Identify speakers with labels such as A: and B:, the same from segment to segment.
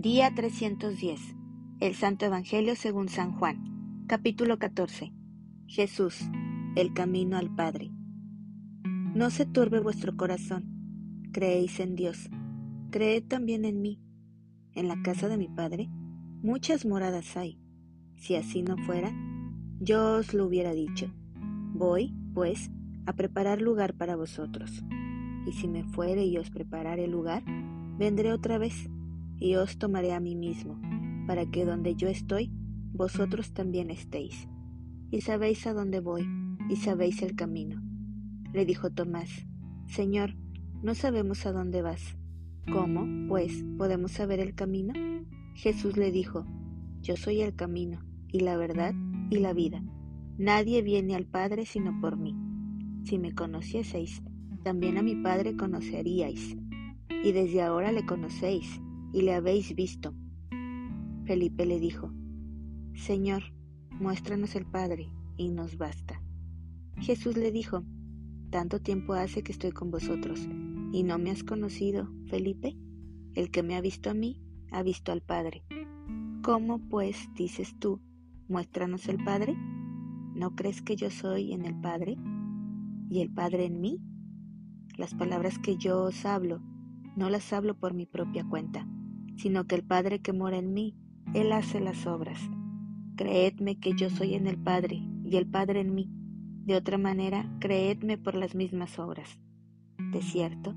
A: Día 310. El Santo Evangelio según San Juan. Capítulo 14. Jesús, el camino al Padre. No se turbe vuestro corazón. Creéis en Dios. Creed también en mí. En la casa de mi Padre muchas moradas hay. Si así no fuera, yo os lo hubiera dicho. Voy, pues, a preparar lugar para vosotros. Y si me fuere y os preparare lugar, vendré otra vez y os tomaré a mí mismo, para que donde yo estoy, vosotros también estéis. Y sabéis a dónde voy, y sabéis el camino. Le dijo Tomás, Señor, no sabemos a dónde vas. ¿Cómo, pues, podemos saber el camino? Jesús le dijo, Yo soy el camino, y la verdad, y la vida. Nadie viene al Padre sino por mí. Si me conocieseis, también a mi Padre conoceríais, y desde ahora le conocéis y le habéis visto. Felipe le dijo, Señor, muéstranos el Padre, y nos basta. Jesús le dijo, Tanto tiempo hace que estoy con vosotros, y no me has conocido, Felipe. El que me ha visto a mí, ha visto al Padre. ¿Cómo, pues, dices tú, muéstranos el Padre? ¿No crees que yo soy en el Padre y el Padre en mí? Las palabras que yo os hablo, no las hablo por mi propia cuenta, sino que el Padre que mora en mí, Él hace las obras. Creedme que yo soy en el Padre y el Padre en mí. De otra manera, creedme por las mismas obras. De cierto,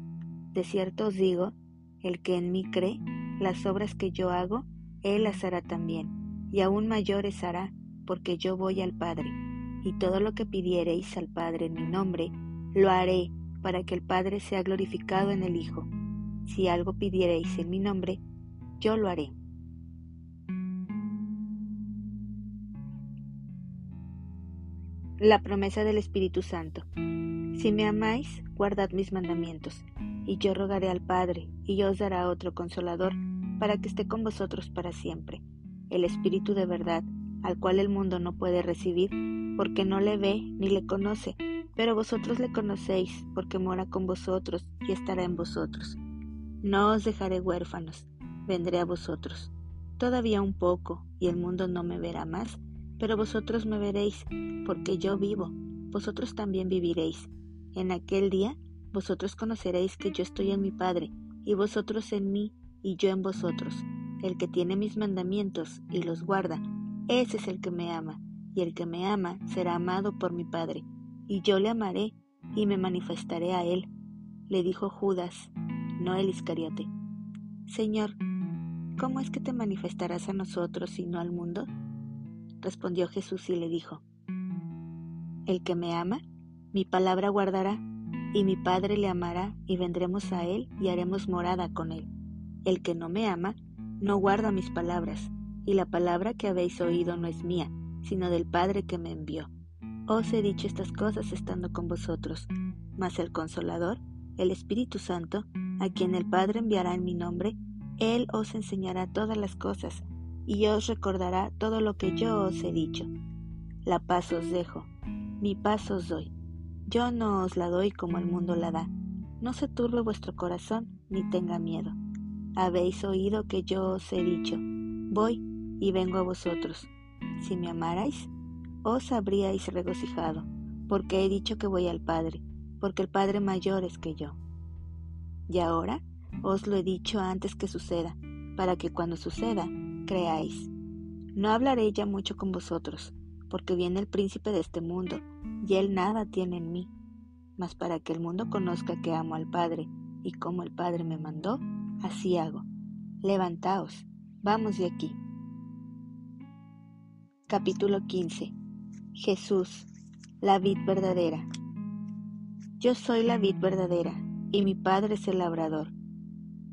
A: de cierto os digo, el que en mí cree, las obras que yo hago, Él las hará también, y aún mayores hará, porque yo voy al Padre. Y todo lo que pidiereis al Padre en mi nombre, lo haré, para que el Padre sea glorificado en el Hijo. Si algo pidiereis en mi nombre, yo lo haré. La promesa del Espíritu Santo. Si me amáis, guardad mis mandamientos, y yo rogaré al Padre, y os dará otro consolador, para que esté con vosotros para siempre, el Espíritu de verdad, al cual el mundo no puede recibir, porque no le ve ni le conoce, pero vosotros le conocéis, porque mora con vosotros y estará en vosotros. No os dejaré huérfanos, vendré a vosotros. Todavía un poco, y el mundo no me verá más, pero vosotros me veréis, porque yo vivo, vosotros también viviréis. En aquel día vosotros conoceréis que yo estoy en mi Padre, y vosotros en mí, y yo en vosotros. El que tiene mis mandamientos y los guarda, ese es el que me ama, y el que me ama será amado por mi Padre, y yo le amaré y me manifestaré a él. Le dijo Judas, no el Iscariote. Señor, ¿cómo es que te manifestarás a nosotros y no al mundo? Respondió Jesús y le dijo, El que me ama, mi palabra guardará, y mi Padre le amará, y vendremos a él y haremos morada con él. El que no me ama, no guarda mis palabras, y la palabra que habéis oído no es mía, sino del Padre que me envió. Os he dicho estas cosas estando con vosotros, mas el Consolador, el Espíritu Santo, a quien el Padre enviará en mi nombre, él os enseñará todas las cosas y os recordará todo lo que yo os he dicho. La paz os dejo, mi paz os doy. Yo no os la doy como el mundo la da. No se turbe vuestro corazón ni tenga miedo. Habéis oído que yo os he dicho, voy y vengo a vosotros. Si me amarais, os habríais regocijado, porque he dicho que voy al Padre, porque el Padre mayor es que yo. Y ahora os lo he dicho antes que suceda, para que cuando suceda, creáis. No hablaré ya mucho con vosotros, porque viene el príncipe de este mundo, y él nada tiene en mí. Mas para que el mundo conozca que amo al Padre, y como el Padre me mandó, así hago. Levantaos, vamos de aquí. Capítulo 15. Jesús, la vid verdadera. Yo soy la vid verdadera, y mi Padre es el labrador.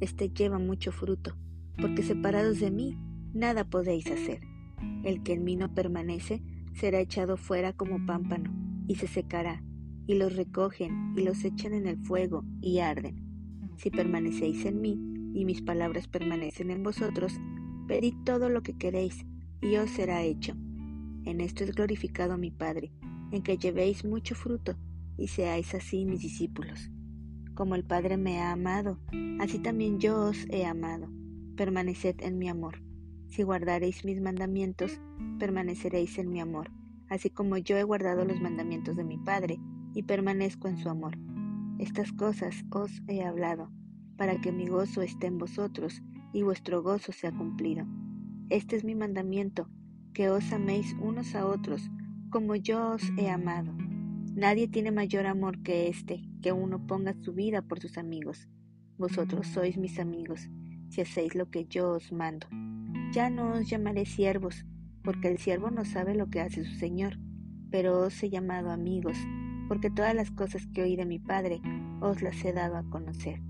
A: éste lleva mucho fruto, porque separados de mí nada podéis hacer. El que en mí no permanece será echado fuera como pámpano, y se secará, y los recogen, y los echan en el fuego, y arden. Si permanecéis en mí, y mis palabras permanecen en vosotros, pedid todo lo que queréis, y os será hecho. En esto es glorificado mi Padre, en que llevéis mucho fruto, y seáis así mis discípulos. Como el Padre me ha amado, así también yo os he amado. Permaneced en mi amor. Si guardaréis mis mandamientos, permaneceréis en mi amor, así como yo he guardado los mandamientos de mi Padre, y permanezco en su amor. Estas cosas os he hablado, para que mi gozo esté en vosotros, y vuestro gozo sea cumplido. Este es mi mandamiento, que os améis unos a otros, como yo os he amado. Nadie tiene mayor amor que este, que uno ponga su vida por sus amigos. Vosotros sois mis amigos, si hacéis lo que yo os mando. Ya no os llamaré siervos, porque el siervo no sabe lo que hace su Señor, pero os he llamado amigos, porque todas las cosas que oí de mi Padre os las he dado a conocer.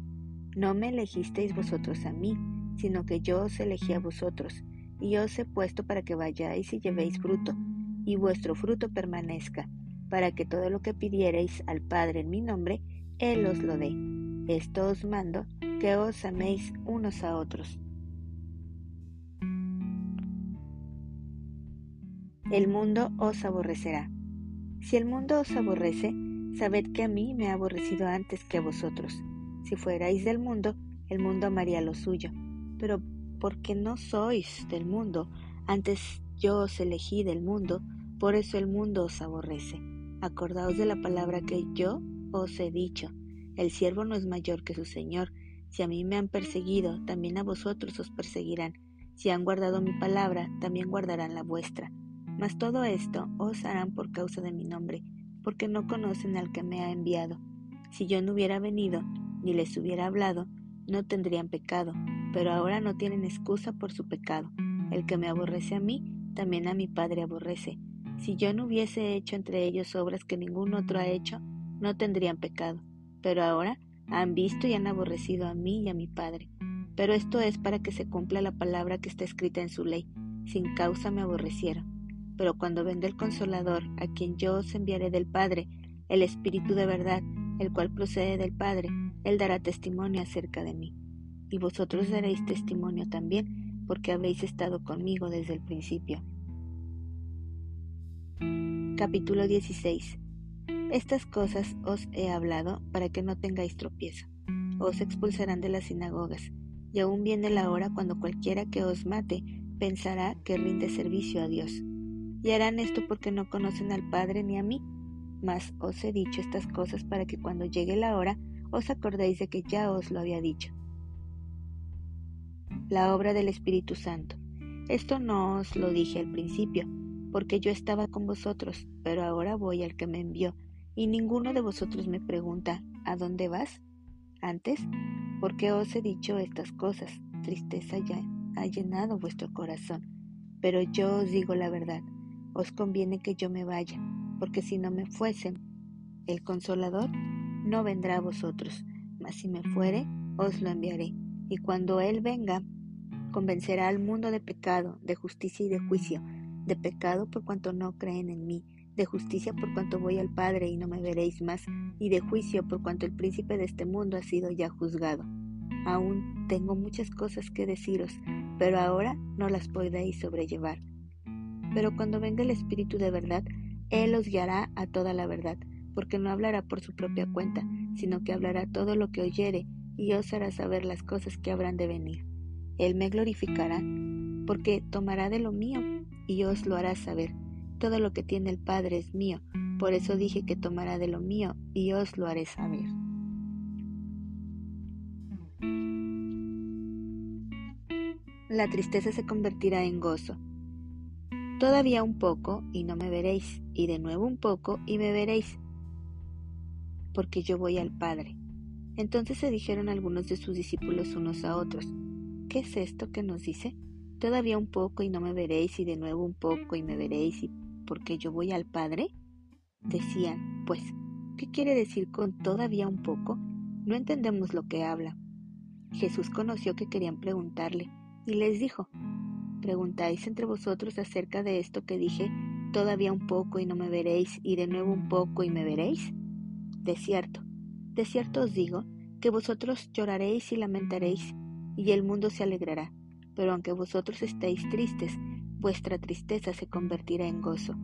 A: No me elegisteis vosotros a mí, sino que yo os elegí a vosotros, y os he puesto para que vayáis y llevéis fruto, y vuestro fruto permanezca para que todo lo que pidiereis al Padre en mi nombre, Él os lo dé. Esto os mando, que os améis unos a otros. El mundo os aborrecerá. Si el mundo os aborrece, sabed que a mí me ha aborrecido antes que a vosotros. Si fuerais del mundo, el mundo amaría lo suyo. Pero porque no sois del mundo, antes yo os elegí del mundo, por eso el mundo os aborrece. Acordaos de la palabra que yo os he dicho. El siervo no es mayor que su Señor. Si a mí me han perseguido, también a vosotros os perseguirán. Si han guardado mi palabra, también guardarán la vuestra. Mas todo esto os harán por causa de mi nombre, porque no conocen al que me ha enviado. Si yo no hubiera venido, ni les hubiera hablado, no tendrían pecado, pero ahora no tienen excusa por su pecado. El que me aborrece a mí, también a mi Padre aborrece. Si yo no hubiese hecho entre ellos obras que ningún otro ha hecho, no tendrían pecado. Pero ahora han visto y han aborrecido a mí y a mi Padre. Pero esto es para que se cumpla la palabra que está escrita en su ley. Sin causa me aborrecieron. Pero cuando venga el Consolador, a quien yo os enviaré del Padre, el Espíritu de verdad, el cual procede del Padre, él dará testimonio acerca de mí. Y vosotros daréis testimonio también, porque habéis estado conmigo desde el principio. Capítulo 16 Estas cosas os he hablado para que no tengáis tropiezo. Os expulsarán de las sinagogas, y aún viene la hora cuando cualquiera que os mate pensará que rinde servicio a Dios. Y harán esto porque no conocen al Padre ni a mí. Mas os he dicho estas cosas para que cuando llegue la hora os acordéis de que ya os lo había dicho. La obra del Espíritu Santo. Esto no os lo dije al principio porque yo estaba con vosotros, pero ahora voy al que me envió, y ninguno de vosotros me pregunta, ¿a dónde vas? Antes, porque os he dicho estas cosas, tristeza ya ha llenado vuestro corazón. Pero yo os digo la verdad, os conviene que yo me vaya, porque si no me fuesen, el consolador no vendrá a vosotros, mas si me fuere, os lo enviaré. Y cuando Él venga, convencerá al mundo de pecado, de justicia y de juicio de pecado por cuanto no creen en mí, de justicia por cuanto voy al Padre y no me veréis más, y de juicio por cuanto el príncipe de este mundo ha sido ya juzgado. Aún tengo muchas cosas que deciros, pero ahora no las podéis sobrellevar. Pero cuando venga el Espíritu de verdad, Él os guiará a toda la verdad, porque no hablará por su propia cuenta, sino que hablará todo lo que oyere, y os hará saber las cosas que habrán de venir. Él me glorificará, porque tomará de lo mío y os lo hará saber. Todo lo que tiene el Padre es mío, por eso dije que tomará de lo mío y os lo haré saber. La tristeza se convertirá en gozo. Todavía un poco y no me veréis, y de nuevo un poco y me veréis, porque yo voy al Padre. Entonces se dijeron algunos de sus discípulos unos a otros, ¿qué es esto que nos dice? Todavía un poco y no me veréis, y de nuevo un poco y me veréis, y porque yo voy al Padre. Decían, pues, ¿qué quiere decir con todavía un poco? No entendemos lo que habla. Jesús conoció que querían preguntarle, y les dijo, ¿Preguntáis entre vosotros acerca de esto que dije, todavía un poco y no me veréis, y de nuevo un poco y me veréis? De cierto, de cierto os digo, que vosotros lloraréis y lamentaréis, y el mundo se alegrará, pero aunque vosotros estéis tristes, vuestra tristeza se convertirá en gozo.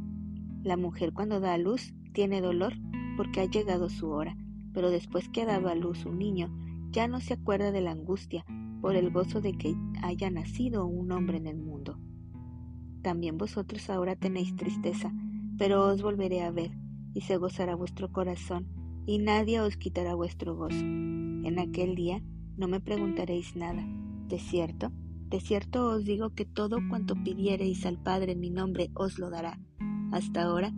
A: La mujer cuando da a luz tiene dolor porque ha llegado su hora, pero después que ha dado a luz un niño, ya no se acuerda de la angustia por el gozo de que haya nacido un hombre en el mundo. También vosotros ahora tenéis tristeza, pero os volveré a ver, y se gozará vuestro corazón, y nadie os quitará vuestro gozo. En aquel día no me preguntaréis nada. De cierto, de cierto os digo que todo cuanto pidiereis al Padre en mi nombre os lo dará. Hasta ahora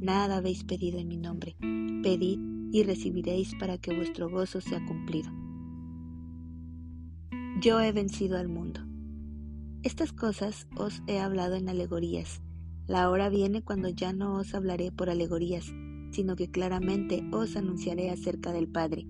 A: nada habéis pedido en mi nombre. Pedid y recibiréis para que vuestro gozo sea cumplido. Yo he vencido al mundo. Estas cosas os he hablado en alegorías. La hora viene cuando ya no os hablaré por alegorías, sino que claramente os anunciaré acerca del Padre.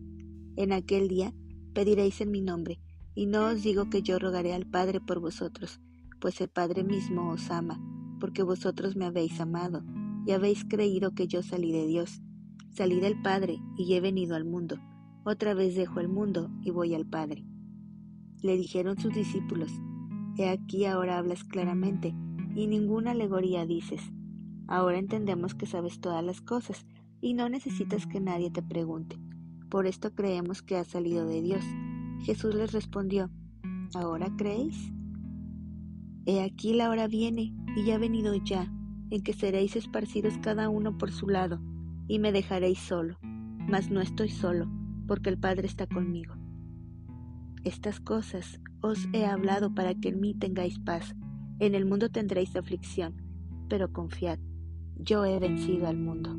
A: En aquel día pediréis en mi nombre, y no os digo que yo rogaré al Padre por vosotros, pues el Padre mismo os ama, porque vosotros me habéis amado, y habéis creído que yo salí de Dios. Salí del Padre y he venido al mundo. Otra vez dejo el mundo y voy al Padre. Le dijeron sus discípulos, He aquí ahora hablas claramente, y ninguna alegoría dices. Ahora entendemos que sabes todas las cosas, y no necesitas que nadie te pregunte. Por esto creemos que has salido de Dios. Jesús les respondió, ¿ahora creéis? He aquí la hora viene, y ya ha venido ya, en que seréis esparcidos cada uno por su lado, y me dejaréis solo. Mas no estoy solo, porque el Padre está conmigo. Estas cosas os he hablado para que en mí tengáis paz. En el mundo tendréis aflicción, pero confiad, yo he vencido al mundo.